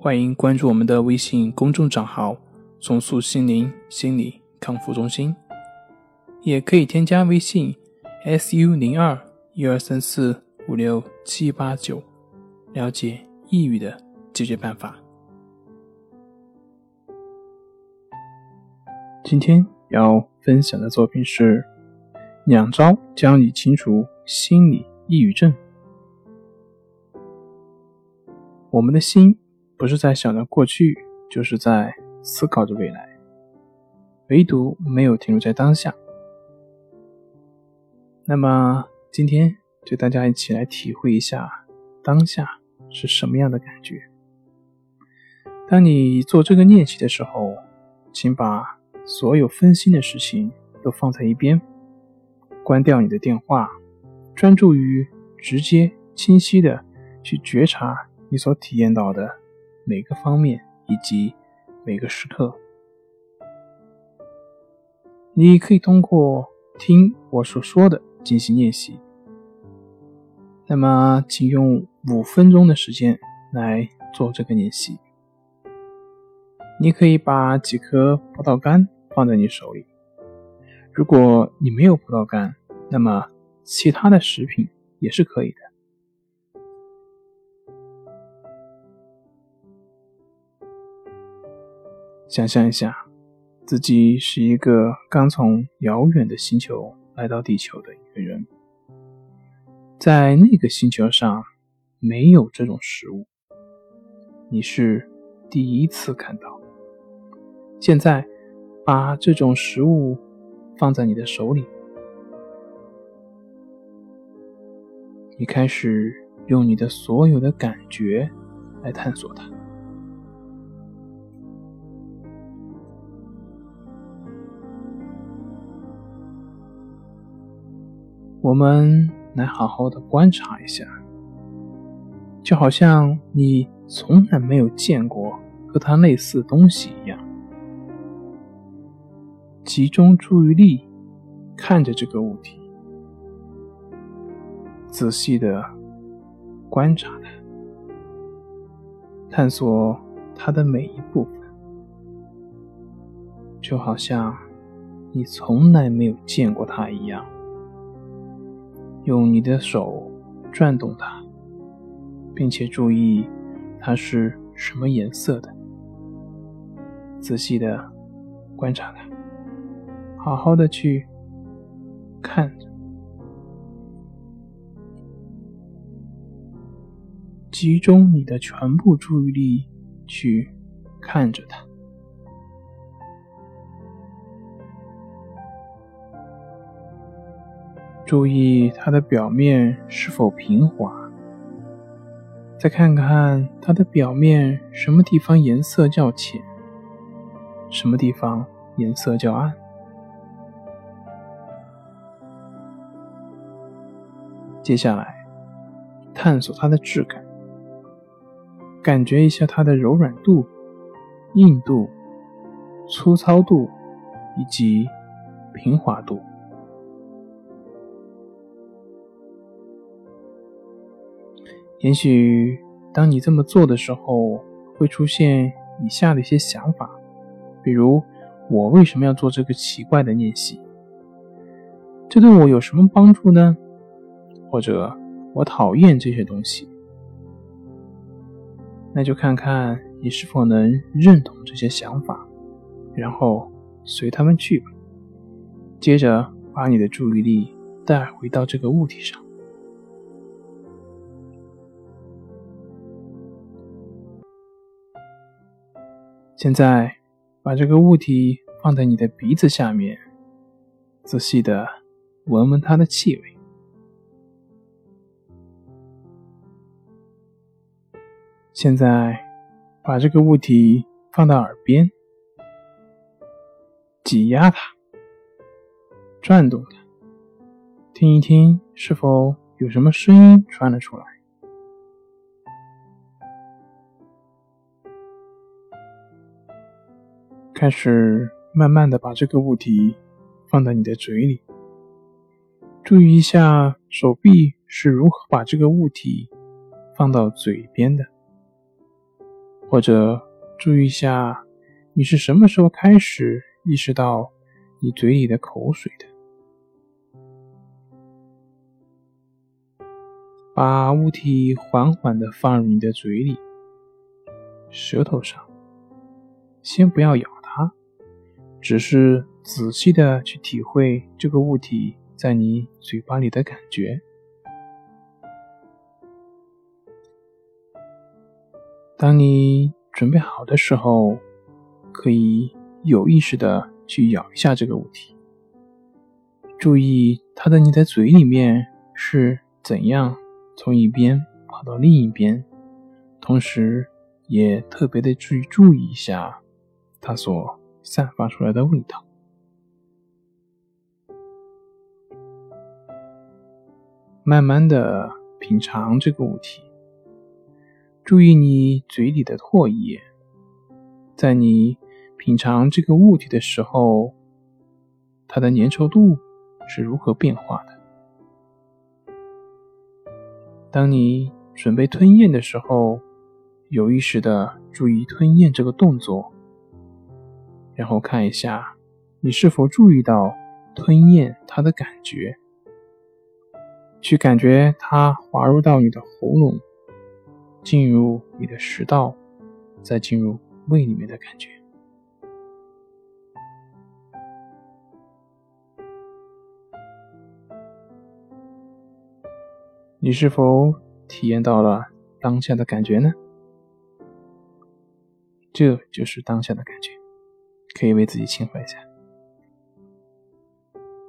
欢迎关注我们的微信公众账号“重塑心灵心理康复中心”，也可以添加微信 “su 零二一二三四五六七八九”了解抑郁的解决办法。今天要分享的作品是两招教你清除心理抑郁症。我们的心。不是在想着过去，就是在思考着未来，唯独没有停留在当下。那么今天就大家一起来体会一下当下是什么样的感觉。当你做这个练习的时候，请把所有分心的事情都放在一边，关掉你的电话，专注于直接、清晰的去觉察你所体验到的。每个方面以及每个时刻，你可以通过听我所说的进行练习。那么，请用五分钟的时间来做这个练习。你可以把几颗葡萄干放在你手里。如果你没有葡萄干，那么其他的食品也是可以的。想象一下，自己是一个刚从遥远的星球来到地球的一个人，在那个星球上没有这种食物，你是第一次看到。现在，把这种食物放在你的手里，你开始用你的所有的感觉来探索它。我们来好好的观察一下，就好像你从来没有见过和它类似的东西一样，集中注意力看着这个物体，仔细的观察它，探索它的每一部分，就好像你从来没有见过它一样。用你的手转动它，并且注意它是什么颜色的。仔细的观察它，好好的去看着，集中你的全部注意力去看着它。注意它的表面是否平滑，再看看它的表面什么地方颜色较浅，什么地方颜色较暗。接下来，探索它的质感，感觉一下它的柔软度、硬度、粗糙度以及平滑度。也许当你这么做的时候，会出现以下的一些想法，比如：我为什么要做这个奇怪的练习？这对我有什么帮助呢？或者我讨厌这些东西？那就看看你是否能认同这些想法，然后随他们去吧。接着把你的注意力带回到这个物体上。现在，把这个物体放在你的鼻子下面，仔细的闻闻它的气味。现在，把这个物体放到耳边，挤压它，转动它，听一听是否有什么声音传了出来。开始慢慢的把这个物体放在你的嘴里，注意一下手臂是如何把这个物体放到嘴边的，或者注意一下你是什么时候开始意识到你嘴里的口水的，把物体缓缓的放入你的嘴里，舌头上，先不要咬。只是仔细的去体会这个物体在你嘴巴里的感觉。当你准备好的时候，可以有意识的去咬一下这个物体，注意它在你的嘴里面是怎样从一边跑到另一边，同时也特别的去注意一下它所。散发出来的味道，慢慢的品尝这个物体，注意你嘴里的唾液，在你品尝这个物体的时候，它的粘稠度是如何变化的？当你准备吞咽的时候，有意识的注意吞咽这个动作。然后看一下，你是否注意到吞咽它的感觉，去感觉它滑入到你的喉咙，进入你的食道，再进入胃里面的感觉。你是否体验到了当下的感觉呢？这就是当下的感觉。可以为自己清欢一下。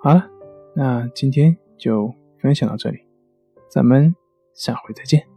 好了，那今天就分享到这里，咱们下回再见。